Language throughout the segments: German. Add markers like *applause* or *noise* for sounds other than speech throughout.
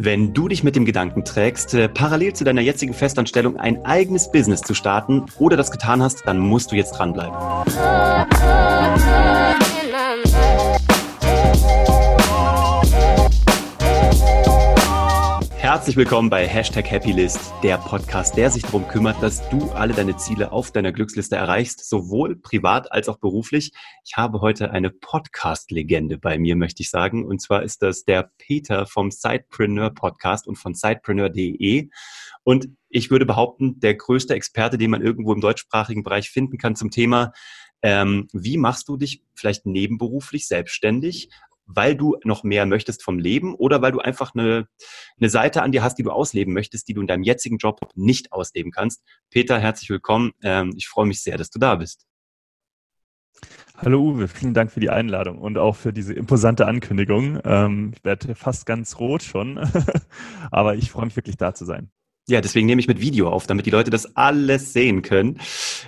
Wenn du dich mit dem Gedanken trägst, äh, parallel zu deiner jetzigen Festanstellung ein eigenes Business zu starten oder das getan hast, dann musst du jetzt dranbleiben. Herzlich willkommen bei Hashtag Happylist, der Podcast, der sich darum kümmert, dass du alle deine Ziele auf deiner Glücksliste erreichst, sowohl privat als auch beruflich. Ich habe heute eine Podcast-Legende bei mir, möchte ich sagen. Und zwar ist das der Peter vom Sidepreneur Podcast und von sidepreneur.de. Und ich würde behaupten, der größte Experte, den man irgendwo im deutschsprachigen Bereich finden kann zum Thema ähm, wie machst du dich vielleicht nebenberuflich selbstständig, weil du noch mehr möchtest vom Leben oder weil du einfach eine, eine Seite an dir hast, die du ausleben möchtest, die du in deinem jetzigen Job nicht ausleben kannst. Peter, herzlich willkommen. Ähm, ich freue mich sehr, dass du da bist. Hallo Uwe, vielen Dank für die Einladung und auch für diese imposante Ankündigung. Ähm, ich werde fast ganz rot schon, *laughs* aber ich freue mich wirklich da zu sein. Ja, deswegen nehme ich mit Video auf, damit die Leute das alles sehen können.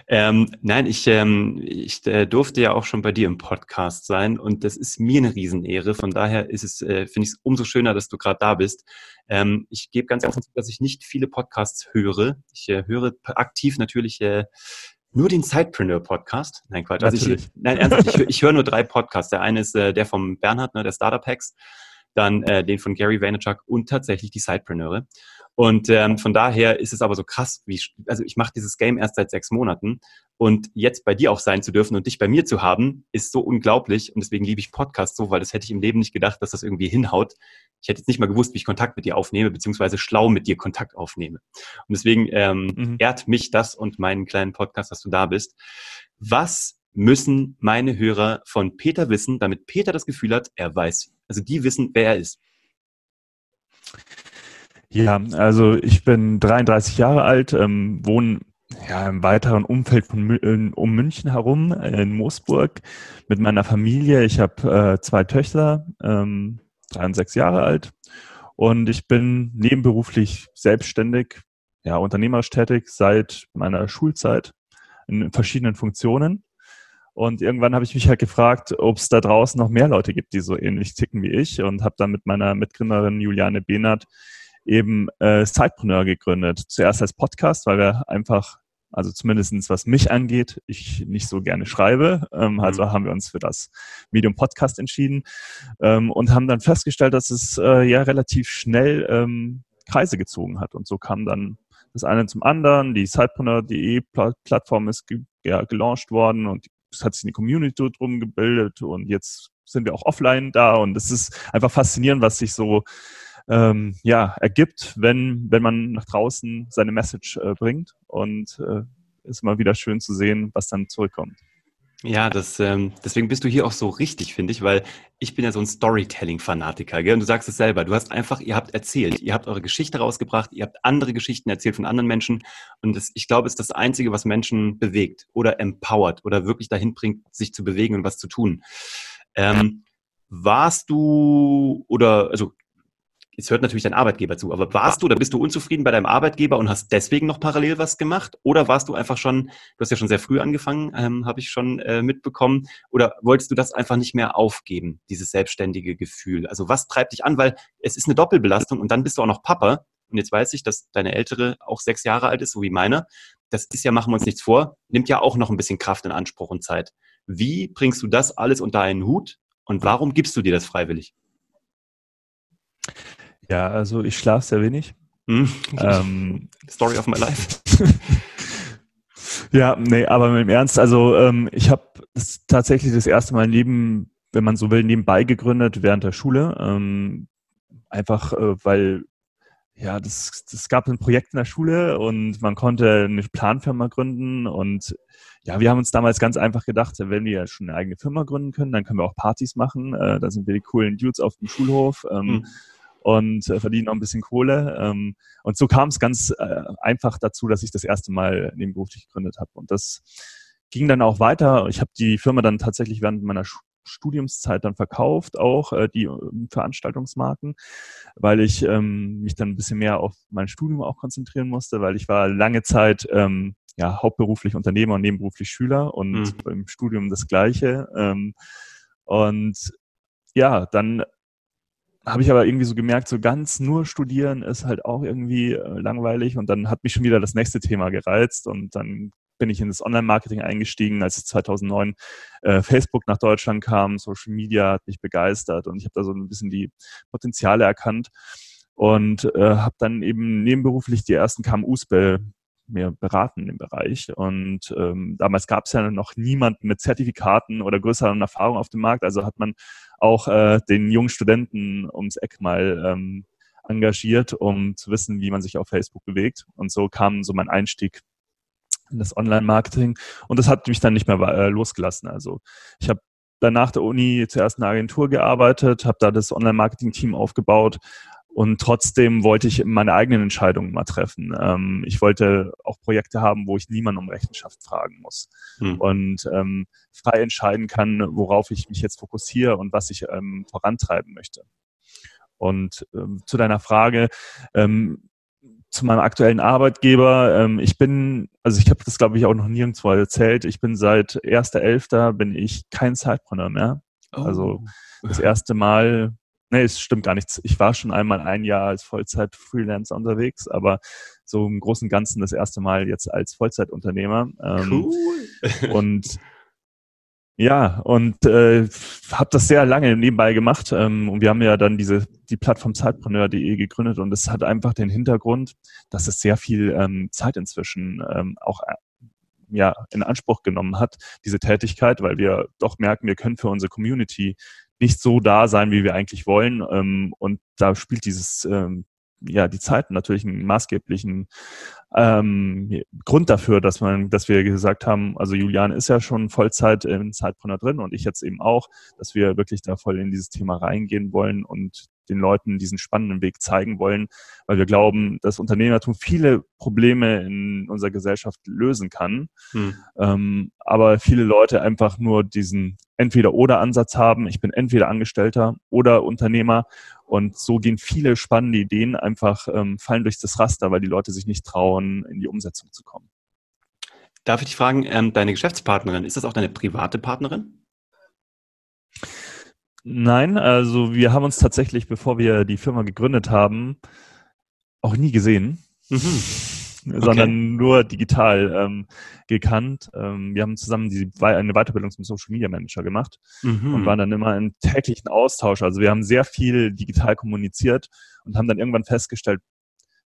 Ähm, nein, ich, ähm, ich äh, durfte ja auch schon bei dir im Podcast sein und das ist mir eine Riesenehre. Von daher ist es, äh, finde ich es umso schöner, dass du gerade da bist. Ähm, ich gebe ganz offen zu, dass ich nicht viele Podcasts höre. Ich äh, höre aktiv natürlich äh, nur den Sidepreneur Podcast. Nein, Quatsch. Also ich, nein, ernsthaft, ich, ich höre nur drei Podcasts. Der eine ist äh, der vom Bernhard, ne, der Startup Hacks, dann äh, den von Gary Vaynerchuk und tatsächlich die Sidepreneure. Und ähm, von daher ist es aber so krass, wie also ich mache dieses Game erst seit sechs Monaten und jetzt bei dir auch sein zu dürfen und dich bei mir zu haben, ist so unglaublich und deswegen liebe ich Podcasts so, weil das hätte ich im Leben nicht gedacht, dass das irgendwie hinhaut. Ich hätte jetzt nicht mal gewusst, wie ich Kontakt mit dir aufnehme, beziehungsweise schlau mit dir Kontakt aufnehme. Und deswegen ähm, mhm. ehrt mich das und meinen kleinen Podcast, dass du da bist. Was müssen meine Hörer von Peter wissen, damit Peter das Gefühl hat, er weiß, also die wissen, wer er ist? Ja, also ich bin 33 Jahre alt, ähm, wohne ja, im weiteren Umfeld von um München herum in Moosburg mit meiner Familie. Ich habe äh, zwei Töchter, ähm, drei und sechs Jahre alt. Und ich bin nebenberuflich selbstständig, ja, unternehmerisch tätig seit meiner Schulzeit in verschiedenen Funktionen. Und irgendwann habe ich mich halt gefragt, ob es da draußen noch mehr Leute gibt, die so ähnlich ticken wie ich und habe dann mit meiner Mitgründerin Juliane Behnert eben äh, Sidepreneur gegründet. Zuerst als Podcast, weil wir einfach, also zumindestens was mich angeht, ich nicht so gerne schreibe. Ähm, mhm. Also haben wir uns für das Medium Podcast entschieden ähm, und haben dann festgestellt, dass es äh, ja relativ schnell ähm, Kreise gezogen hat. Und so kam dann das eine zum anderen. Die Sidepreneur.de Plattform ist ge ja, gelauncht worden und es hat sich eine Community drum gebildet und jetzt sind wir auch offline da und es ist einfach faszinierend, was sich so ähm, ja, ergibt, wenn, wenn man nach draußen seine Message äh, bringt. Und äh, ist immer wieder schön zu sehen, was dann zurückkommt. Ja, das, ähm, deswegen bist du hier auch so richtig, finde ich, weil ich bin ja so ein Storytelling-Fanatiker, gell? Und du sagst es selber, du hast einfach, ihr habt erzählt, ihr habt eure Geschichte rausgebracht, ihr habt andere Geschichten erzählt von anderen Menschen und das, ich glaube, es ist das Einzige, was Menschen bewegt oder empowert oder wirklich dahin bringt, sich zu bewegen und was zu tun. Ähm, warst du oder also Jetzt hört natürlich dein Arbeitgeber zu, aber warst du oder bist du unzufrieden bei deinem Arbeitgeber und hast deswegen noch parallel was gemacht? Oder warst du einfach schon, du hast ja schon sehr früh angefangen, ähm, habe ich schon äh, mitbekommen, oder wolltest du das einfach nicht mehr aufgeben, dieses selbstständige Gefühl? Also was treibt dich an? Weil es ist eine Doppelbelastung und dann bist du auch noch Papa. Und jetzt weiß ich, dass deine Ältere auch sechs Jahre alt ist, so wie meine. Das ist ja, machen wir uns nichts vor, nimmt ja auch noch ein bisschen Kraft in Anspruch und Zeit. Wie bringst du das alles unter einen Hut und warum gibst du dir das freiwillig? Ja, also ich schlafe sehr wenig. Hm. Ähm, *laughs* Story of my life. *laughs* ja, nee, aber dem Ernst, also ähm, ich habe tatsächlich das erste Mal neben, wenn man so will, nebenbei gegründet während der Schule. Ähm, einfach, äh, weil ja, das, das gab ein Projekt in der Schule und man konnte eine Planfirma gründen und ja, wir haben uns damals ganz einfach gedacht, wenn wir ja schon eine eigene Firma gründen können, dann können wir auch Partys machen. Äh, da sind wir die coolen Dudes auf dem Schulhof. Ähm, mhm und äh, verdienen noch ein bisschen Kohle. Ähm, und so kam es ganz äh, einfach dazu, dass ich das erste Mal nebenberuflich gegründet habe. Und das ging dann auch weiter. Ich habe die Firma dann tatsächlich während meiner Studiumszeit dann verkauft, auch äh, die ähm, Veranstaltungsmarken, weil ich ähm, mich dann ein bisschen mehr auf mein Studium auch konzentrieren musste, weil ich war lange Zeit ähm, ja hauptberuflich Unternehmer und nebenberuflich Schüler und mhm. im Studium das Gleiche. Ähm, und ja, dann habe ich aber irgendwie so gemerkt, so ganz nur studieren ist halt auch irgendwie äh, langweilig und dann hat mich schon wieder das nächste Thema gereizt und dann bin ich in das Online-Marketing eingestiegen, als es 2009 äh, Facebook nach Deutschland kam. Social Media hat mich begeistert und ich habe da so ein bisschen die Potenziale erkannt und äh, habe dann eben nebenberuflich die ersten KMUs be mir beraten im Bereich. Und ähm, damals gab es ja noch niemanden mit Zertifikaten oder größeren Erfahrungen auf dem Markt. Also hat man auch äh, den jungen Studenten ums Eck mal ähm, engagiert, um zu wissen, wie man sich auf Facebook bewegt. Und so kam so mein Einstieg in das Online-Marketing. Und das hat mich dann nicht mehr äh, losgelassen. Also ich habe dann nach der Uni zuerst in einer Agentur gearbeitet, habe da das Online-Marketing-Team aufgebaut, und trotzdem wollte ich meine eigenen Entscheidungen mal treffen. Ähm, ich wollte auch Projekte haben, wo ich niemanden um Rechenschaft fragen muss hm. und ähm, frei entscheiden kann, worauf ich mich jetzt fokussiere und was ich ähm, vorantreiben möchte. Und ähm, zu deiner Frage, ähm, zu meinem aktuellen Arbeitgeber. Ähm, ich bin, also ich habe das glaube ich auch noch nirgendwo erzählt. Ich bin seit 1.11. bin ich kein Zeitpreneur mehr. Oh. Also das erste Mal Nee, es stimmt gar nichts. Ich war schon einmal ein Jahr als Vollzeit-Freelancer unterwegs, aber so im Großen und Ganzen das erste Mal jetzt als Vollzeitunternehmer. Ähm, cool. und ja, und äh, habe das sehr lange nebenbei gemacht. Ähm, und wir haben ja dann diese die Plattform Zeitpreneur.de gegründet und es hat einfach den Hintergrund, dass es sehr viel ähm, Zeit inzwischen ähm, auch äh, ja, in Anspruch genommen hat, diese Tätigkeit, weil wir doch merken, wir können für unsere Community nicht so da sein, wie wir eigentlich wollen. Ähm, und da spielt dieses, ähm, ja, die Zeit natürlich einen maßgeblichen ähm, Grund dafür, dass man, dass wir gesagt haben, also Julian ist ja schon Vollzeit im Zeitpreneur drin und ich jetzt eben auch, dass wir wirklich da voll in dieses Thema reingehen wollen und den Leuten diesen spannenden Weg zeigen wollen, weil wir glauben, dass Unternehmertum viele Probleme in unserer Gesellschaft lösen kann. Hm. Ähm, aber viele Leute einfach nur diesen Entweder-Oder-Ansatz haben. Ich bin entweder Angestellter oder Unternehmer. Und so gehen viele spannende Ideen einfach, ähm, fallen durch das Raster, weil die Leute sich nicht trauen, in die Umsetzung zu kommen. Darf ich dich fragen, ähm, deine Geschäftspartnerin, ist das auch deine private Partnerin? Nein, also wir haben uns tatsächlich, bevor wir die Firma gegründet haben, auch nie gesehen, mhm. *laughs* okay. sondern nur digital ähm, gekannt. Ähm, wir haben zusammen die, eine Weiterbildung zum Social Media Manager gemacht mhm. und waren dann immer im täglichen Austausch. Also wir haben sehr viel digital kommuniziert und haben dann irgendwann festgestellt,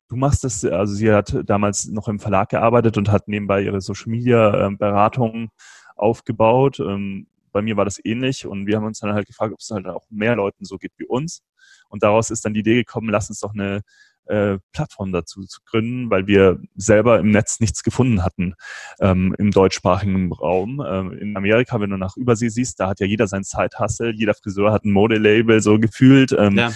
Du machst das, also sie hat damals noch im Verlag gearbeitet und hat nebenbei ihre Social Media ähm, Beratung aufgebaut. Ähm, bei mir war das ähnlich und wir haben uns dann halt gefragt, ob es halt auch mehr Leuten so geht wie uns. Und daraus ist dann die Idee gekommen, lass uns doch eine äh, Plattform dazu zu gründen, weil wir selber im Netz nichts gefunden hatten ähm, im deutschsprachigen Raum. Ähm, in Amerika, wenn du nach Übersee siehst, da hat ja jeder sein Zeithassel, jeder Friseur hat ein Modelabel so gefühlt. Ähm, ja.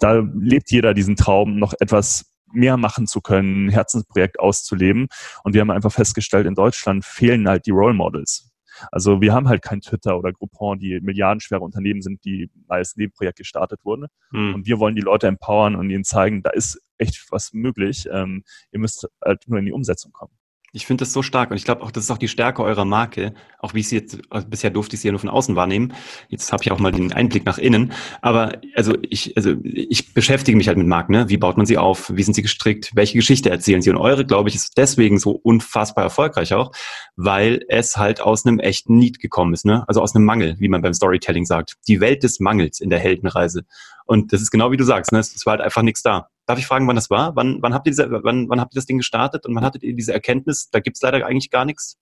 Da lebt jeder diesen Traum, noch etwas mehr machen zu können, ein Herzensprojekt auszuleben. Und wir haben einfach festgestellt, in Deutschland fehlen halt die Role Models. Also wir haben halt kein Twitter oder Groupon, die milliardenschwere Unternehmen sind, die als Nebenprojekt gestartet wurden. Hm. Und wir wollen die Leute empowern und ihnen zeigen, da ist echt was möglich. Ähm, ihr müsst halt nur in die Umsetzung kommen. Ich finde das so stark und ich glaube auch, das ist auch die Stärke eurer Marke. Auch wie ich sie jetzt, also bisher durfte ich sie ja nur von außen wahrnehmen. Jetzt habe ich auch mal den Einblick nach innen. Aber also ich, also ich beschäftige mich halt mit Marken. Ne? Wie baut man sie auf? Wie sind sie gestrickt? Welche Geschichte erzählen sie? Und eure, glaube ich, ist deswegen so unfassbar erfolgreich auch, weil es halt aus einem echten Need gekommen ist. Ne? Also aus einem Mangel, wie man beim Storytelling sagt. Die Welt des Mangels in der Heldenreise. Und das ist genau wie du sagst. Ne? Es war halt einfach nichts da. Darf ich fragen, wann das war? Wann, wann, habt ihr diese, wann, wann habt ihr das Ding gestartet und wann hattet ihr diese Erkenntnis, da gibt es leider eigentlich gar nichts?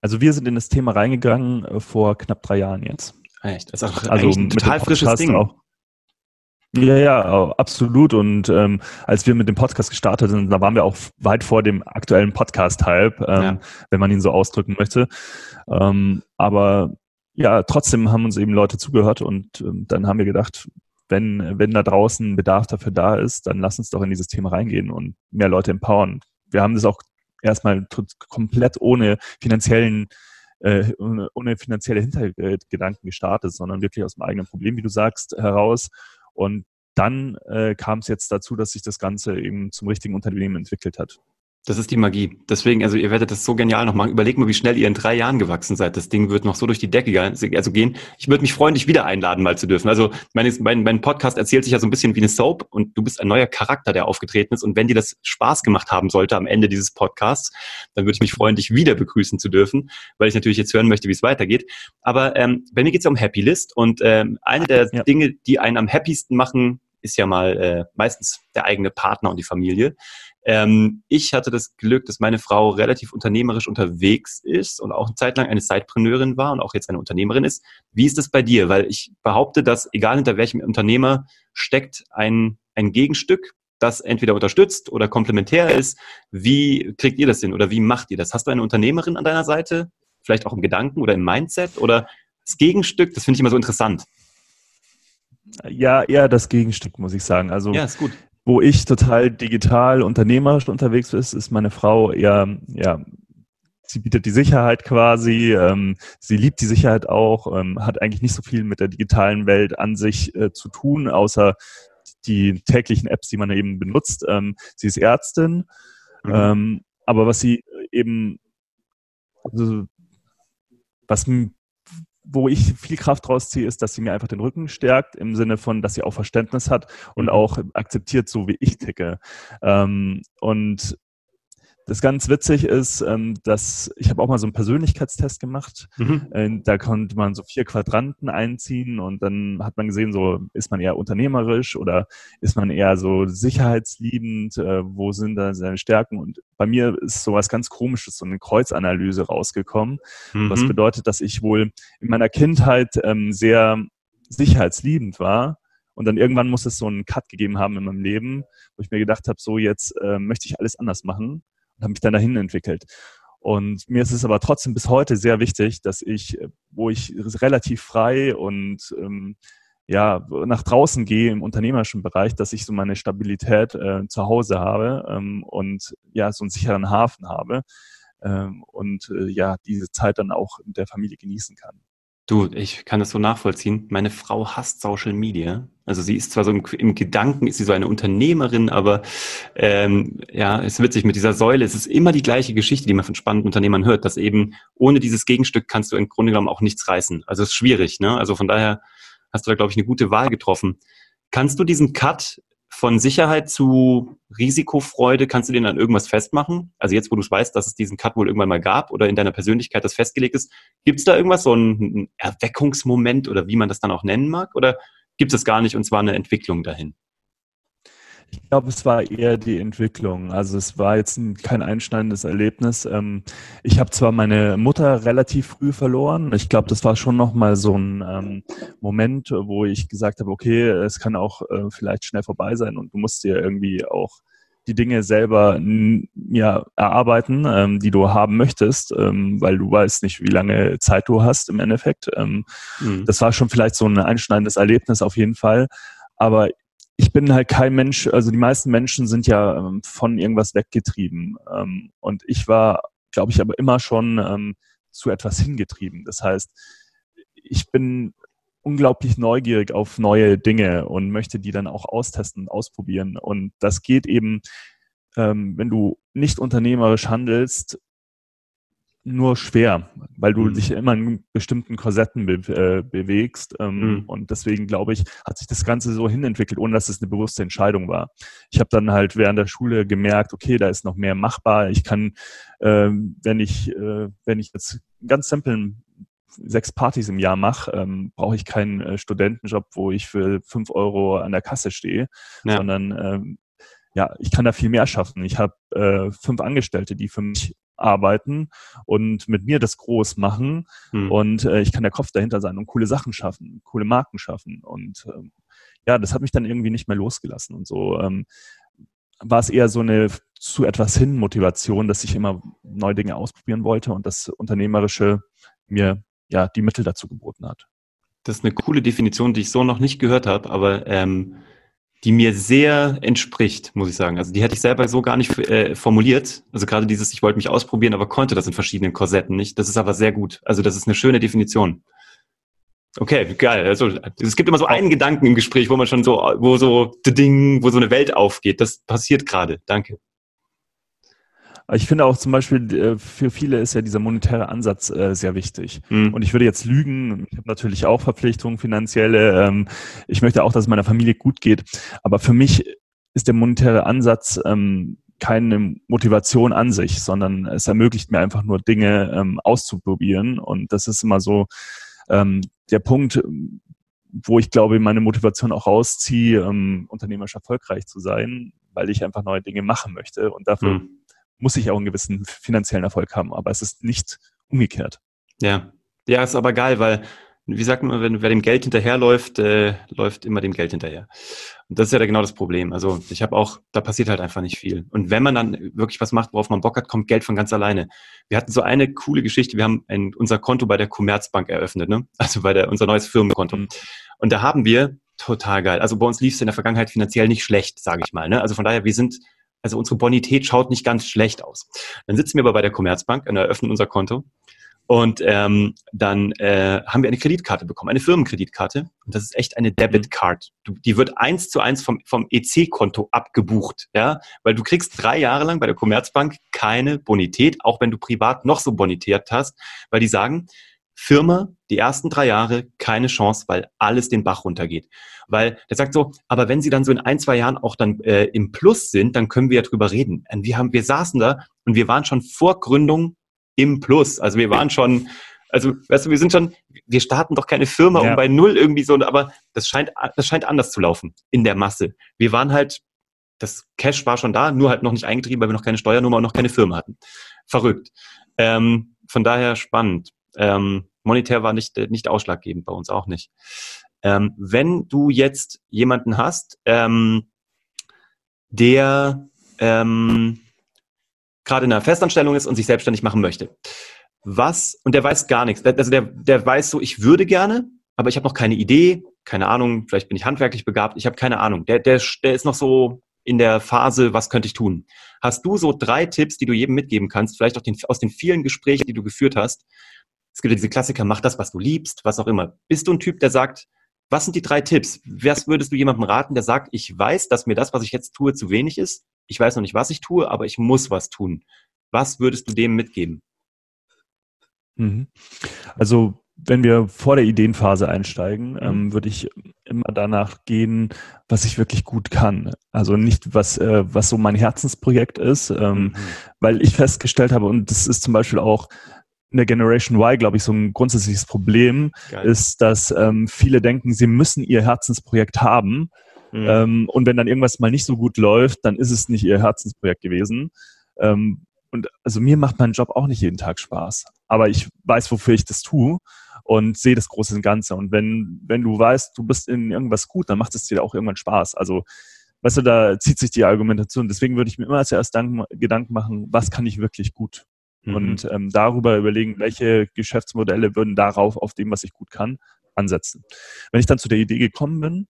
Also wir sind in das Thema reingegangen äh, vor knapp drei Jahren jetzt. Echt? Das ist auch also ein total frisches Ding. Auch. Ja, ja, absolut. Und ähm, als wir mit dem Podcast gestartet sind, da waren wir auch weit vor dem aktuellen Podcast-Hype, ähm, ja. wenn man ihn so ausdrücken möchte. Ähm, aber ja, trotzdem haben uns eben Leute zugehört und ähm, dann haben wir gedacht, wenn, wenn da draußen Bedarf dafür da ist, dann lass uns doch in dieses Thema reingehen und mehr Leute empowern. Wir haben das auch erstmal komplett ohne finanziellen äh, ohne, finanzielle Hintergedanken gestartet, sondern wirklich aus dem eigenen Problem, wie du sagst, heraus. Und dann äh, kam es jetzt dazu, dass sich das Ganze eben zum richtigen Unternehmen entwickelt hat. Das ist die Magie. Deswegen, also ihr werdet das so genial noch machen. Überlegt mal, wie schnell ihr in drei Jahren gewachsen seid. Das Ding wird noch so durch die Decke also gehen. Ich würde mich freuen, dich wieder einladen, mal zu dürfen. Also mein, mein, mein Podcast erzählt sich ja so ein bisschen wie eine Soap und du bist ein neuer Charakter, der aufgetreten ist. Und wenn dir das Spaß gemacht haben sollte am Ende dieses Podcasts, dann würde ich mich freuen, dich wieder begrüßen zu dürfen, weil ich natürlich jetzt hören möchte, wie es weitergeht. Aber ähm, bei mir geht es ja um Happy List und ähm, eine der ja. Dinge, die einen am happiesten machen, ist ja mal äh, meistens der eigene Partner und die Familie. Ähm, ich hatte das Glück, dass meine Frau relativ unternehmerisch unterwegs ist und auch eine Zeit lang eine Sidepreneurin war und auch jetzt eine Unternehmerin ist. Wie ist das bei dir? Weil ich behaupte, dass egal hinter welchem Unternehmer steckt ein, ein Gegenstück, das entweder unterstützt oder komplementär ist. Wie kriegt ihr das hin oder wie macht ihr das? Hast du eine Unternehmerin an deiner Seite? Vielleicht auch im Gedanken oder im Mindset oder das Gegenstück? Das finde ich immer so interessant. Ja, eher das Gegenstück, muss ich sagen. Also ja, ist gut wo ich total digital unternehmerisch unterwegs ist, ist meine Frau eher, ja, sie bietet die Sicherheit quasi, ähm, sie liebt die Sicherheit auch, ähm, hat eigentlich nicht so viel mit der digitalen Welt an sich äh, zu tun, außer die täglichen Apps, die man eben benutzt. Ähm, sie ist Ärztin, mhm. ähm, aber was sie eben, also, was wo ich *laughs* viel Kraft rausziehe, ist, dass sie mir einfach den Rücken stärkt, im Sinne von, dass sie auch Verständnis hat und mhm. auch akzeptiert, so wie ich ticke. Ähm, und das ganz witzig ist, ähm, dass ich habe auch mal so einen Persönlichkeitstest gemacht. Mhm. Äh, da konnte man so vier Quadranten einziehen und dann hat man gesehen, so ist man eher unternehmerisch oder ist man eher so sicherheitsliebend, äh, wo sind da seine Stärken? Und bei mir ist sowas ganz komisches, so eine Kreuzanalyse rausgekommen, mhm. was bedeutet, dass ich wohl in meiner Kindheit ähm, sehr sicherheitsliebend war. Und dann irgendwann muss es so einen Cut gegeben haben in meinem Leben, wo ich mir gedacht habe, so jetzt äh, möchte ich alles anders machen habe mich dann dahin entwickelt. Und mir ist es aber trotzdem bis heute sehr wichtig, dass ich, wo ich relativ frei und ähm, ja, nach draußen gehe im unternehmerischen Bereich, dass ich so meine Stabilität äh, zu Hause habe ähm, und ja, so einen sicheren Hafen habe ähm, und äh, ja, diese Zeit dann auch mit der Familie genießen kann. Du, ich kann das so nachvollziehen. Meine Frau hasst Social Media. Also sie ist zwar so im, im Gedanken, ist sie so eine Unternehmerin, aber ähm, ja, ist witzig mit dieser Säule. Es ist immer die gleiche Geschichte, die man von spannenden Unternehmern hört, dass eben ohne dieses Gegenstück kannst du im Grunde genommen auch nichts reißen. Also es ist schwierig. Ne? Also von daher hast du da, glaube ich, eine gute Wahl getroffen. Kannst du diesen Cut von Sicherheit zu Risikofreude, kannst du den an irgendwas festmachen? Also jetzt, wo du weißt, dass es diesen Cut wohl irgendwann mal gab oder in deiner Persönlichkeit das festgelegt ist, gibt es da irgendwas, so ein Erweckungsmoment oder wie man das dann auch nennen mag? Oder gibt es gar nicht und zwar eine Entwicklung dahin? Ich glaube, es war eher die Entwicklung. Also es war jetzt kein einschneidendes Erlebnis. Ähm, ich habe zwar meine Mutter relativ früh verloren. Ich glaube, das war schon nochmal so ein ähm, Moment, wo ich gesagt habe, okay, es kann auch äh, vielleicht schnell vorbei sein und du musst dir irgendwie auch die Dinge selber ja, erarbeiten, ähm, die du haben möchtest, ähm, weil du weißt nicht, wie lange Zeit du hast im Endeffekt. Ähm, mhm. Das war schon vielleicht so ein einschneidendes Erlebnis auf jeden Fall. Aber ich bin halt kein Mensch, also die meisten Menschen sind ja ähm, von irgendwas weggetrieben. Ähm, und ich war, glaube ich, aber immer schon ähm, zu etwas hingetrieben. Das heißt, ich bin unglaublich neugierig auf neue Dinge und möchte die dann auch austesten, ausprobieren. Und das geht eben, ähm, wenn du nicht unternehmerisch handelst, nur schwer, weil du mhm. dich immer in bestimmten Korsetten be äh, bewegst. Ähm, mhm. Und deswegen glaube ich, hat sich das Ganze so hinentwickelt, ohne dass es eine bewusste Entscheidung war. Ich habe dann halt während der Schule gemerkt, okay, da ist noch mehr machbar. Ich kann, äh, wenn ich, äh, wenn ich jetzt ganz simplen sechs Partys im Jahr mache, ähm, brauche ich keinen äh, Studentenjob, wo ich für fünf Euro an der Kasse stehe, ja. sondern ähm, ja, ich kann da viel mehr schaffen. Ich habe äh, fünf Angestellte, die für mich arbeiten und mit mir das groß machen. Hm. Und äh, ich kann der Kopf dahinter sein und coole Sachen schaffen, coole Marken schaffen. Und ähm, ja, das hat mich dann irgendwie nicht mehr losgelassen. Und so ähm, war es eher so eine zu etwas hin Motivation, dass ich immer neue Dinge ausprobieren wollte und das Unternehmerische mir ja die Mittel dazu geboten hat. Das ist eine coole Definition, die ich so noch nicht gehört habe, aber ähm, die mir sehr entspricht, muss ich sagen. Also die hätte ich selber so gar nicht äh, formuliert. Also gerade dieses, ich wollte mich ausprobieren, aber konnte das in verschiedenen Korsetten nicht. Das ist aber sehr gut. Also das ist eine schöne Definition. Okay, geil. Also es gibt immer so einen Gedanken im Gespräch, wo man schon so, wo so Ding, wo so eine Welt aufgeht. Das passiert gerade. Danke. Ich finde auch zum Beispiel, äh, für viele ist ja dieser monetäre Ansatz äh, sehr wichtig. Mhm. Und ich würde jetzt lügen, ich habe natürlich auch Verpflichtungen, finanzielle. Ähm, ich möchte auch, dass es meiner Familie gut geht. Aber für mich ist der monetäre Ansatz ähm, keine Motivation an sich, sondern es ermöglicht mir einfach nur Dinge ähm, auszuprobieren. Und das ist immer so der Punkt, wo ich glaube, meine Motivation auch rausziehe, unternehmerisch erfolgreich zu sein, weil ich einfach neue Dinge machen möchte. Und dafür mhm. Muss ich auch einen gewissen finanziellen Erfolg haben. Aber es ist nicht umgekehrt. Ja. Ja, ist aber geil, weil wie sagt man, wenn wer dem Geld hinterherläuft, äh, läuft immer dem Geld hinterher. Und das ist ja genau das Problem. Also ich habe auch, da passiert halt einfach nicht viel. Und wenn man dann wirklich was macht, worauf man Bock hat, kommt Geld von ganz alleine. Wir hatten so eine coole Geschichte. Wir haben ein, unser Konto bei der Commerzbank eröffnet, ne? *laughs* Also bei der unser neues Firmenkonto. Mhm. Und da haben wir total geil. Also bei uns lief es in der Vergangenheit finanziell nicht schlecht, sage ich mal. Ne? Also von daher, wir sind also unsere Bonität schaut nicht ganz schlecht aus. Dann sitzen wir aber bei der Commerzbank und eröffnen unser Konto und ähm, dann äh, haben wir eine Kreditkarte bekommen, eine Firmenkreditkarte. Und das ist echt eine Debit Card. Du, die wird eins zu eins vom, vom EC-Konto abgebucht, ja, weil du kriegst drei Jahre lang bei der Commerzbank keine Bonität, auch wenn du privat noch so bonitiert hast, weil die sagen, Firma, die ersten drei Jahre keine Chance, weil alles den Bach runtergeht. Weil der sagt so, aber wenn sie dann so in ein, zwei Jahren auch dann äh, im Plus sind, dann können wir ja drüber reden. Und wir haben, wir saßen da und wir waren schon vor Gründung im Plus. Also wir waren schon, also weißt du, wir sind schon, wir starten doch keine Firma ja. um bei null irgendwie so, aber das scheint, das scheint anders zu laufen in der Masse. Wir waren halt, das Cash war schon da, nur halt noch nicht eingetrieben, weil wir noch keine Steuernummer und noch keine Firma hatten. Verrückt. Ähm, von daher spannend. Ähm, monetär war nicht, nicht ausschlaggebend bei uns auch nicht. Ähm, wenn du jetzt jemanden hast, ähm, der ähm, gerade in einer Festanstellung ist und sich selbstständig machen möchte. Was, und der weiß gar nichts. Also der, der weiß so, ich würde gerne, aber ich habe noch keine Idee, keine Ahnung, vielleicht bin ich handwerklich begabt, ich habe keine Ahnung. Der, der, der ist noch so in der Phase, was könnte ich tun? Hast du so drei Tipps, die du jedem mitgeben kannst, vielleicht auch den, aus den vielen Gesprächen, die du geführt hast? Es gibt ja diese Klassiker, mach das, was du liebst, was auch immer. Bist du ein Typ, der sagt, was sind die drei Tipps? Was würdest du jemandem raten, der sagt, ich weiß, dass mir das, was ich jetzt tue, zu wenig ist? Ich weiß noch nicht, was ich tue, aber ich muss was tun. Was würdest du dem mitgeben? Mhm. Also wenn wir vor der Ideenphase einsteigen, mhm. ähm, würde ich immer danach gehen, was ich wirklich gut kann. Also nicht, was, äh, was so mein Herzensprojekt ist, ähm, mhm. weil ich festgestellt habe, und das ist zum Beispiel auch in der Generation Y, glaube ich, so ein grundsätzliches Problem Geil. ist, dass ähm, viele denken, sie müssen ihr Herzensprojekt haben. Mhm. Ähm, und wenn dann irgendwas mal nicht so gut läuft, dann ist es nicht ihr Herzensprojekt gewesen. Ähm, und also mir macht mein Job auch nicht jeden Tag Spaß. Aber ich weiß, wofür ich das tue und sehe das große Ganze. Und wenn, wenn du weißt, du bist in irgendwas gut, dann macht es dir auch irgendwann Spaß. Also, weißt du, da zieht sich die Argumentation. Deswegen würde ich mir immer zuerst Gedanken machen, was kann ich wirklich gut? Mhm. und ähm, darüber überlegen, welche Geschäftsmodelle würden darauf, auf dem, was ich gut kann, ansetzen. Wenn ich dann zu der Idee gekommen bin,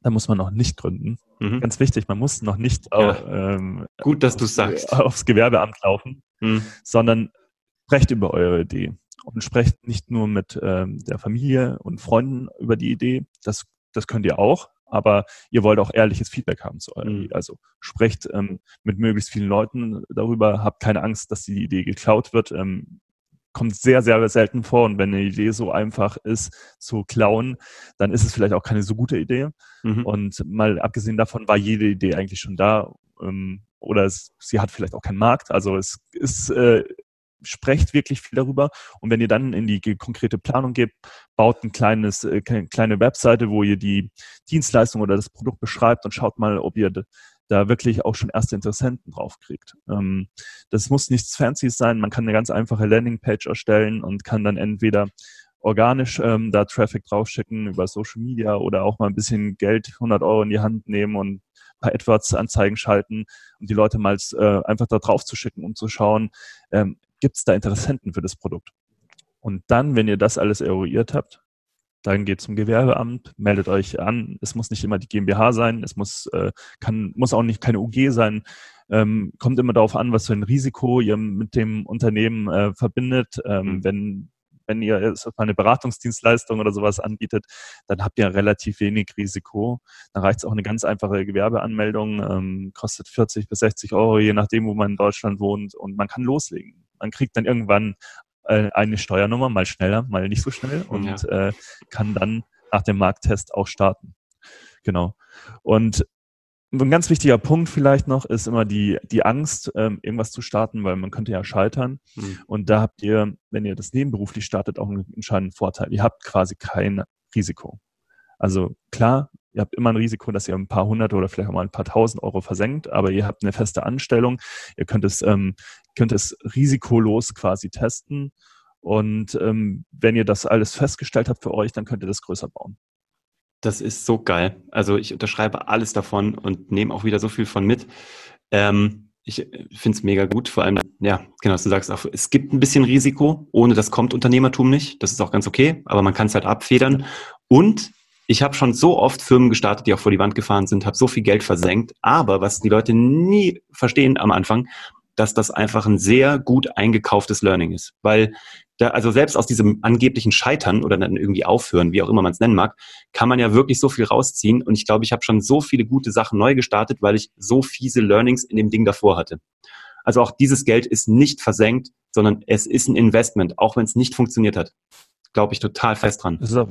dann muss man noch nicht gründen. Mhm. Ganz wichtig, man muss noch nicht ja. ähm, gut, dass du sagst *laughs* aufs Gewerbeamt laufen, mhm. sondern sprecht über eure Idee und sprecht nicht nur mit ähm, der Familie und Freunden über die Idee. Das, das könnt ihr auch, aber ihr wollt auch ehrliches Feedback haben zu eurer mhm. Idee. Also sprecht ähm, mit möglichst vielen Leuten darüber, habt keine Angst, dass die Idee geklaut wird. Ähm, kommt sehr, sehr selten vor. Und wenn eine Idee so einfach ist zu klauen, dann ist es vielleicht auch keine so gute Idee. Mhm. Und mal abgesehen davon war jede Idee eigentlich schon da. Ähm, oder es, sie hat vielleicht auch keinen Markt. Also es ist äh, sprecht wirklich viel darüber. Und wenn ihr dann in die konkrete Planung geht, baut ein kleines, äh, kleine Webseite, wo ihr die Dienstleistung oder das Produkt beschreibt und schaut mal, ob ihr da wirklich auch schon erste Interessenten drauf kriegt. Ähm, das muss nichts Fancyes sein. Man kann eine ganz einfache Landingpage erstellen und kann dann entweder organisch ähm, da Traffic draufschicken über Social Media oder auch mal ein bisschen Geld, 100 Euro in die Hand nehmen und ein paar AdWords-Anzeigen schalten und die Leute mal äh, einfach da drauf zu schicken, um zu schauen, ähm, gibt es da Interessenten für das Produkt? Und dann, wenn ihr das alles eruiert habt, dann geht zum Gewerbeamt, meldet euch an. Es muss nicht immer die GmbH sein, es muss, äh, kann, muss auch nicht keine UG sein. Ähm, kommt immer darauf an, was für ein Risiko ihr mit dem Unternehmen äh, verbindet. Ähm, mhm. Wenn wenn ihr eine Beratungsdienstleistung oder sowas anbietet, dann habt ihr relativ wenig Risiko. Dann reicht es auch eine ganz einfache Gewerbeanmeldung, ähm, kostet 40 bis 60 Euro, je nachdem, wo man in Deutschland wohnt und man kann loslegen. Man kriegt dann irgendwann äh, eine Steuernummer, mal schneller, mal nicht so schnell und ja. äh, kann dann nach dem Markttest auch starten. Genau. Und ein ganz wichtiger Punkt vielleicht noch ist immer die, die Angst, ähm, irgendwas zu starten, weil man könnte ja scheitern. Mhm. Und da habt ihr, wenn ihr das nebenberuflich startet, auch einen entscheidenden Vorteil. Ihr habt quasi kein Risiko. Also klar, ihr habt immer ein Risiko, dass ihr ein paar hundert oder vielleicht auch mal ein paar tausend Euro versenkt, aber ihr habt eine feste Anstellung. Ihr könnt es, ähm, könnt es risikolos quasi testen. Und ähm, wenn ihr das alles festgestellt habt für euch, dann könnt ihr das größer bauen. Das ist so geil. Also ich unterschreibe alles davon und nehme auch wieder so viel von mit. Ähm, ich finde es mega gut. Vor allem, ja, genau, du sagst auch, es gibt ein bisschen Risiko. Ohne das kommt Unternehmertum nicht. Das ist auch ganz okay, aber man kann es halt abfedern. Und ich habe schon so oft Firmen gestartet, die auch vor die Wand gefahren sind, habe so viel Geld versenkt. Aber was die Leute nie verstehen am Anfang, dass das einfach ein sehr gut eingekauftes Learning ist. Weil da, also selbst aus diesem angeblichen Scheitern oder dann irgendwie aufhören, wie auch immer man es nennen mag, kann man ja wirklich so viel rausziehen. Und ich glaube, ich habe schon so viele gute Sachen neu gestartet, weil ich so fiese Learnings in dem Ding davor hatte. Also auch dieses Geld ist nicht versenkt, sondern es ist ein Investment, auch wenn es nicht funktioniert hat. Glaube ich total fest dran. Das ist auch,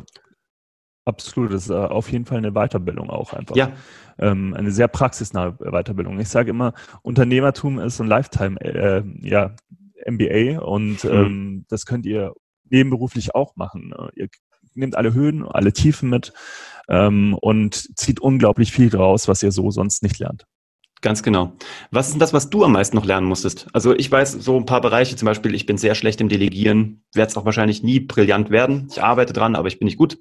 absolut, das ist äh, auf jeden Fall eine Weiterbildung auch einfach. Ja. Ähm, eine sehr praxisnahe Weiterbildung. Ich sage immer, Unternehmertum ist ein Lifetime, äh, ja, MBA und mhm. ähm, das könnt ihr nebenberuflich auch machen. Ihr nehmt alle Höhen, alle Tiefen mit ähm, und zieht unglaublich viel draus, was ihr so sonst nicht lernt. Ganz genau. Was ist denn das, was du am meisten noch lernen musstest? Also ich weiß so ein paar Bereiche, zum Beispiel, ich bin sehr schlecht im Delegieren, werde es auch wahrscheinlich nie brillant werden. Ich arbeite dran, aber ich bin nicht gut.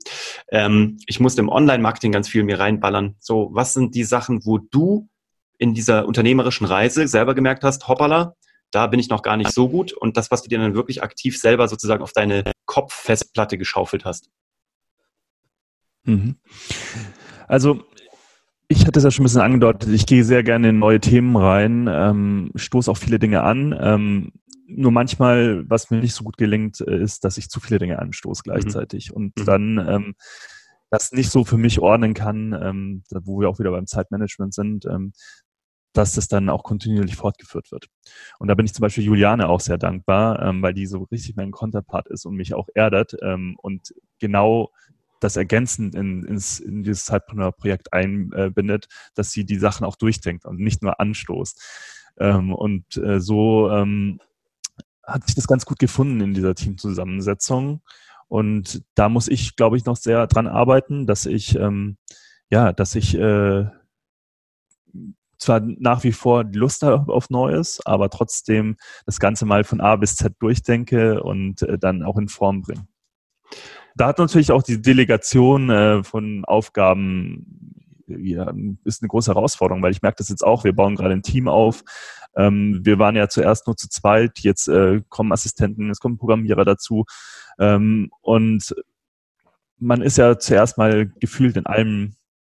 Ähm, ich musste im Online-Marketing ganz viel mir reinballern. So, was sind die Sachen, wo du in dieser unternehmerischen Reise selber gemerkt hast, hoppala, da bin ich noch gar nicht so gut und das, was du dir dann wirklich aktiv selber sozusagen auf deine Kopffestplatte geschaufelt hast? Mhm. Also ich hatte es ja schon ein bisschen angedeutet, ich gehe sehr gerne in neue Themen rein, ähm, stoße auch viele Dinge an. Ähm, nur manchmal, was mir nicht so gut gelingt, äh, ist, dass ich zu viele Dinge anstoße gleichzeitig mhm. und mhm. dann ähm, das nicht so für mich ordnen kann, ähm, wo wir auch wieder beim Zeitmanagement sind, ähm, dass das dann auch kontinuierlich fortgeführt wird. Und da bin ich zum Beispiel Juliane auch sehr dankbar, ähm, weil die so richtig mein Konterpart ist und mich auch erdert ähm, und genau das ergänzend in, ins, in dieses Zeitpreneur-Projekt einbindet, dass sie die Sachen auch durchdenkt und nicht nur anstoßt. Ähm, und äh, so ähm, hat sich das ganz gut gefunden in dieser Teamzusammensetzung. Und da muss ich, glaube ich, noch sehr dran arbeiten, dass ich, ähm, ja, dass ich äh, zwar nach wie vor Lust auf Neues, aber trotzdem das Ganze mal von A bis Z durchdenke und äh, dann auch in Form bringe. Da hat natürlich auch die Delegation äh, von Aufgaben ja, ist eine große Herausforderung, weil ich merke das jetzt auch. Wir bauen gerade ein Team auf. Ähm, wir waren ja zuerst nur zu zweit, jetzt äh, kommen Assistenten, es kommen Programmierer dazu. Ähm, und man ist ja zuerst mal gefühlt in allem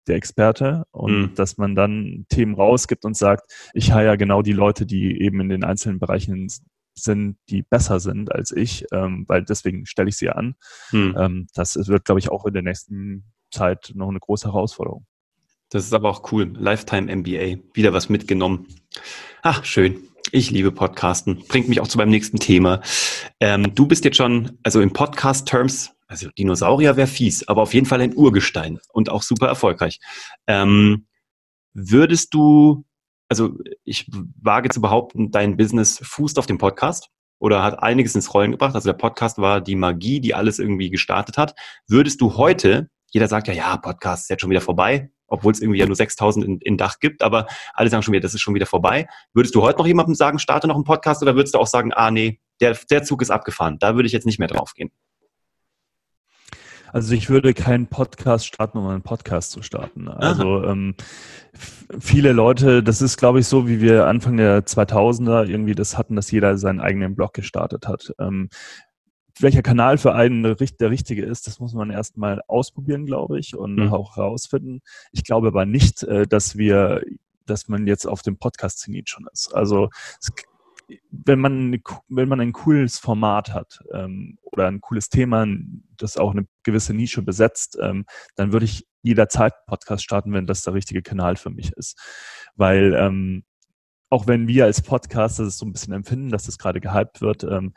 der Experte und mhm. dass man dann Themen rausgibt und sagt, ich habe ja genau die Leute, die eben in den einzelnen Bereichen sind, die besser sind als ich, ähm, weil deswegen stelle ich sie an. Mhm. Ähm, das wird, glaube ich, auch in der nächsten Zeit noch eine große Herausforderung. Das ist aber auch cool. Lifetime MBA. Wieder was mitgenommen. Ach, schön. Ich liebe Podcasten. Bringt mich auch zu meinem nächsten Thema. Ähm, du bist jetzt schon, also in Podcast-Terms, also Dinosaurier wäre fies, aber auf jeden Fall ein Urgestein und auch super erfolgreich. Ähm, würdest du, also ich wage zu behaupten, dein Business fußt auf dem Podcast oder hat einiges ins Rollen gebracht. Also der Podcast war die Magie, die alles irgendwie gestartet hat. Würdest du heute, jeder sagt ja, ja, Podcast ist jetzt schon wieder vorbei, obwohl es irgendwie ja nur 6000 in, in Dach gibt, aber alle sagen schon wieder, das ist schon wieder vorbei. Würdest du heute noch jemandem sagen, starte noch einen Podcast oder würdest du auch sagen, ah nee, der, der Zug ist abgefahren, da würde ich jetzt nicht mehr drauf gehen? Also ich würde keinen Podcast starten, um einen Podcast zu starten. Also ähm, viele Leute, das ist glaube ich so, wie wir Anfang der 2000er irgendwie das hatten, dass jeder seinen eigenen Blog gestartet hat. Ähm, welcher Kanal für einen der richtige ist, das muss man erstmal ausprobieren, glaube ich, und mhm. auch herausfinden. Ich glaube aber nicht, äh, dass wir, dass man jetzt auf dem Podcast-Zenit schon ist. Also wenn man, wenn man ein cooles Format hat ähm, oder ein cooles Thema, das auch eine gewisse Nische besetzt, ähm, dann würde ich jederzeit Podcast starten, wenn das der richtige Kanal für mich ist. Weil ähm, auch wenn wir als Podcaster das so ein bisschen empfinden, dass das gerade gehypt wird, ähm,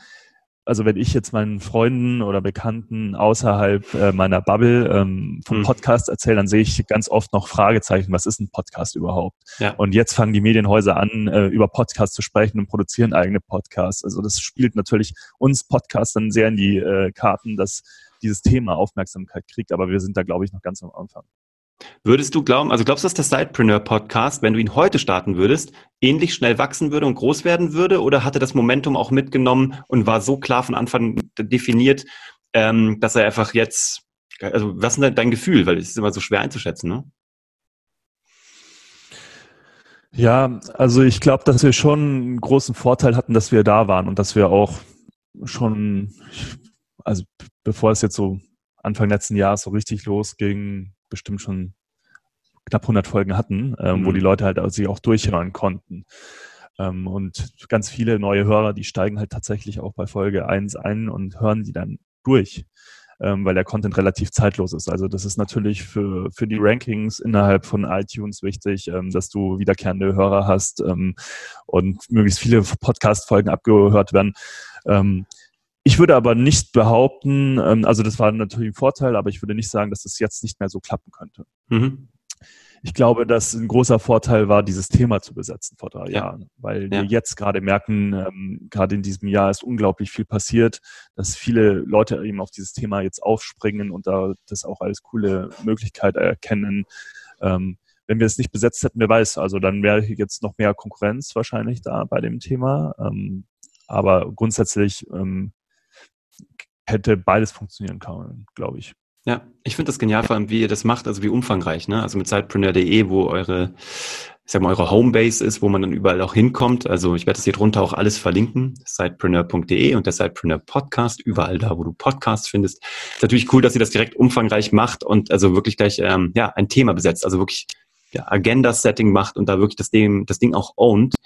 also wenn ich jetzt meinen Freunden oder Bekannten außerhalb äh, meiner Bubble ähm, vom hm. Podcast erzähle, dann sehe ich ganz oft noch Fragezeichen, was ist ein Podcast überhaupt? Ja. Und jetzt fangen die Medienhäuser an, äh, über Podcasts zu sprechen und produzieren eigene Podcasts. Also das spielt natürlich uns Podcastern sehr in die äh, Karten, dass dieses Thema Aufmerksamkeit kriegt, aber wir sind da, glaube ich, noch ganz am Anfang. Würdest du glauben, also glaubst du, dass der Sidepreneur Podcast, wenn du ihn heute starten würdest, ähnlich schnell wachsen würde und groß werden würde? Oder hatte das Momentum auch mitgenommen und war so klar von Anfang definiert, ähm, dass er einfach jetzt, also was ist denn dein Gefühl? Weil es ist immer so schwer einzuschätzen, ne? Ja, also ich glaube, dass wir schon einen großen Vorteil hatten, dass wir da waren und dass wir auch schon, also bevor es jetzt so Anfang letzten Jahres so richtig losging, bestimmt schon knapp 100 Folgen hatten, ähm, mhm. wo die Leute halt sich auch durchhören konnten. Ähm, und ganz viele neue Hörer, die steigen halt tatsächlich auch bei Folge 1 ein und hören die dann durch, ähm, weil der Content relativ zeitlos ist. Also das ist natürlich für, für die Rankings innerhalb von iTunes wichtig, ähm, dass du wiederkehrende Hörer hast ähm, und möglichst viele Podcast-Folgen abgehört werden. Ich würde aber nicht behaupten, ähm, also das war natürlich ein Vorteil, aber ich würde nicht sagen, dass das jetzt nicht mehr so klappen könnte. Mhm. Ich glaube, dass ein großer Vorteil war, dieses Thema zu besetzen vor drei ja. Jahren, weil ja. wir jetzt gerade merken, ähm, gerade in diesem Jahr ist unglaublich viel passiert, dass viele Leute eben auf dieses Thema jetzt aufspringen und da das auch als coole Möglichkeit erkennen. Ähm, wenn wir es nicht besetzt hätten, wer weiß, also dann wäre jetzt noch mehr Konkurrenz wahrscheinlich da bei dem Thema. Ähm, aber grundsätzlich ähm, hätte beides funktionieren können, glaube ich. Ja, ich finde das genial, vor allem, wie ihr das macht, also wie umfangreich, ne? Also mit Sidepreneur.de, wo eure, ich sag mal, eure Homebase ist, wo man dann überall auch hinkommt. Also ich werde das hier drunter auch alles verlinken. Sidepreneur.de und der Sidepreneur Podcast, überall da, wo du Podcasts findest. Ist natürlich cool, dass ihr das direkt umfangreich macht und also wirklich gleich ähm, ja, ein Thema besetzt, also wirklich ja, Agenda-Setting macht und da wirklich das Ding, das Ding auch ownt.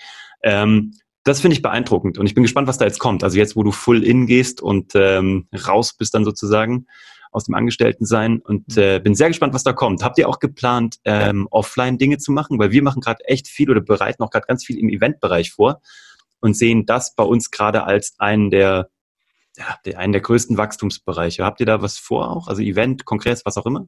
Ähm, das finde ich beeindruckend und ich bin gespannt, was da jetzt kommt. Also jetzt, wo du full in gehst und ähm, raus bist dann sozusagen aus dem Angestelltensein und mhm. äh, bin sehr gespannt, was da kommt. Habt ihr auch geplant, ähm, offline Dinge zu machen? Weil wir machen gerade echt viel oder bereiten auch gerade ganz viel im Eventbereich vor und sehen das bei uns gerade als einen der, ja, der, einen der größten Wachstumsbereiche. Habt ihr da was vor auch? Also Event, Kongress, was auch immer?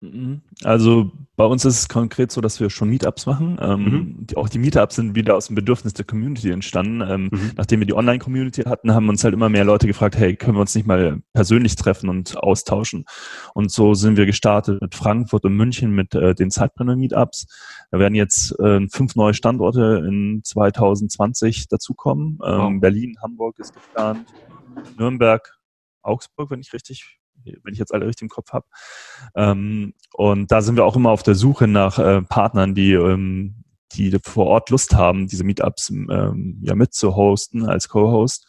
Mhm. Also bei uns ist es konkret so, dass wir schon Meetups machen. Ähm, mhm. die, auch die Meetups sind wieder aus dem Bedürfnis der Community entstanden. Ähm, mhm. Nachdem wir die Online-Community hatten, haben uns halt immer mehr Leute gefragt, hey, können wir uns nicht mal persönlich treffen und austauschen? Und so sind wir gestartet mit Frankfurt und München mit äh, den Zeitpreneur-Meetups. Da werden jetzt äh, fünf neue Standorte in 2020 dazukommen. Ähm, wow. Berlin, Hamburg ist geplant, Nürnberg, Augsburg, wenn ich richtig wenn ich jetzt alle richtig im Kopf habe. Ähm, und da sind wir auch immer auf der Suche nach äh, Partnern, die, ähm, die vor Ort Lust haben, diese Meetups ähm, ja mitzuhosten als Co-Host.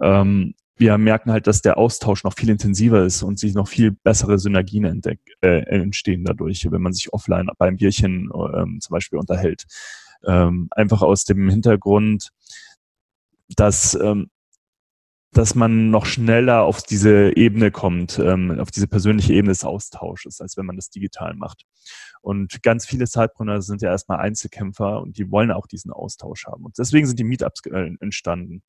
Ähm, wir merken halt, dass der Austausch noch viel intensiver ist und sich noch viel bessere Synergien entdeck, äh, entstehen dadurch, wenn man sich offline beim Bierchen ähm, zum Beispiel unterhält. Ähm, einfach aus dem Hintergrund, dass ähm, dass man noch schneller auf diese Ebene kommt, ähm, auf diese persönliche Ebene des Austausches, als wenn man das digital macht. Und ganz viele Zeitbrunner sind ja erstmal Einzelkämpfer und die wollen auch diesen Austausch haben. Und deswegen sind die Meetups äh, entstanden.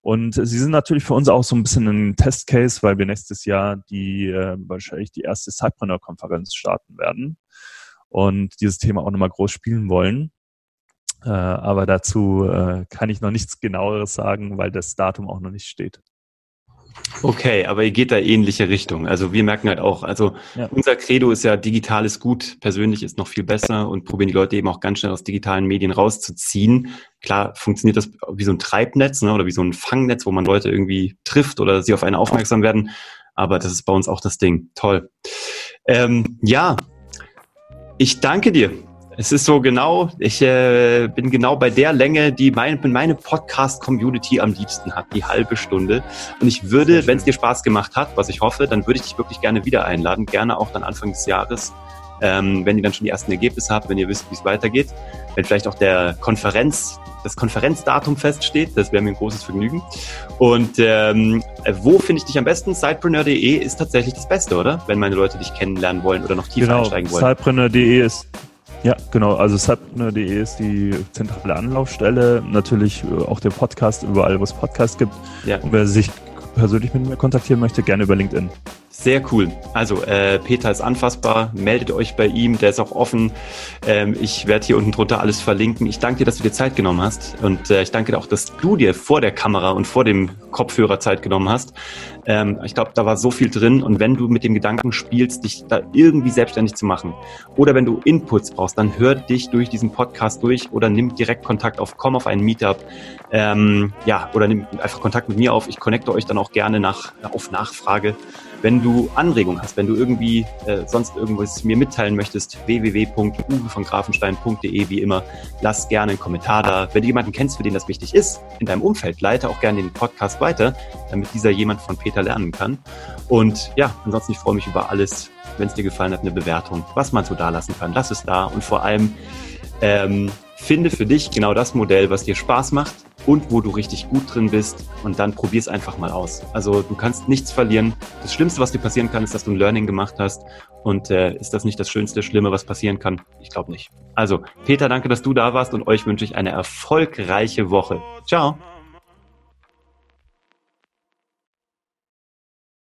Und sie sind natürlich für uns auch so ein bisschen ein Testcase, weil wir nächstes Jahr die äh, wahrscheinlich die erste Zeitbrunner-Konferenz starten werden und dieses Thema auch nochmal groß spielen wollen. Äh, aber dazu äh, kann ich noch nichts genaueres sagen, weil das Datum auch noch nicht steht. Okay, aber ihr geht da ähnliche Richtung. Also wir merken halt auch, also ja. unser Credo ist ja, digital ist gut, persönlich ist noch viel besser und probieren die Leute eben auch ganz schnell aus digitalen Medien rauszuziehen. Klar funktioniert das wie so ein Treibnetz ne, oder wie so ein Fangnetz, wo man Leute irgendwie trifft oder sie auf einen aufmerksam werden. Aber das ist bei uns auch das Ding. Toll. Ähm, ja, ich danke dir es ist so genau, ich äh, bin genau bei der Länge, die mein, meine Podcast-Community am liebsten hat, die halbe Stunde. Und ich würde, wenn es dir Spaß gemacht hat, was ich hoffe, dann würde ich dich wirklich gerne wieder einladen, gerne auch dann Anfang des Jahres, ähm, wenn ihr dann schon die ersten Ergebnisse habt, wenn ihr wisst, wie es weitergeht, wenn vielleicht auch der Konferenz das Konferenzdatum feststeht. Das wäre mir ein großes Vergnügen. Und ähm, wo finde ich dich am besten? Sidepreneur.de ist tatsächlich das Beste, oder? Wenn meine Leute dich kennenlernen wollen oder noch tiefer genau, einsteigen wollen. Sidepreneur.de ist ja, genau. Also subner.de ist die zentrale Anlaufstelle. Natürlich äh, auch der Podcast überall, wo es Podcasts gibt. Ja. Und wer sich persönlich mit mir kontaktieren möchte, gerne über LinkedIn. Sehr cool. Also äh, Peter ist anfassbar, meldet euch bei ihm, der ist auch offen. Ähm, ich werde hier unten drunter alles verlinken. Ich danke dir, dass du dir Zeit genommen hast und äh, ich danke dir auch, dass du dir vor der Kamera und vor dem Kopfhörer Zeit genommen hast. Ähm, ich glaube, da war so viel drin und wenn du mit dem Gedanken spielst, dich da irgendwie selbstständig zu machen oder wenn du Inputs brauchst, dann hör dich durch diesen Podcast durch oder nimm direkt Kontakt auf, komm auf einen Meetup, ähm, ja, oder nimm einfach Kontakt mit mir auf. Ich connecte euch dann auch gerne nach, auf Nachfrage. Wenn du Anregungen hast, wenn du irgendwie äh, sonst irgendwas mir mitteilen möchtest, www.uwe wie immer, lass gerne einen Kommentar da. Wenn du jemanden kennst, für den das wichtig ist, in deinem Umfeld, leite auch gerne den Podcast weiter, damit dieser jemand von Peter lernen kann. Und ja, ansonsten, ich freue mich über alles, wenn es dir gefallen hat, eine Bewertung, was man so da lassen kann. Lass es da und vor allem ähm, finde für dich genau das Modell, was dir Spaß macht und wo du richtig gut drin bist und dann probier es einfach mal aus. Also du kannst nichts verlieren. Das Schlimmste, was dir passieren kann, ist, dass du ein Learning gemacht hast und äh, ist das nicht das Schönste, Schlimme, was passieren kann? Ich glaube nicht. Also Peter, danke, dass du da warst und euch wünsche ich eine erfolgreiche Woche. Ciao.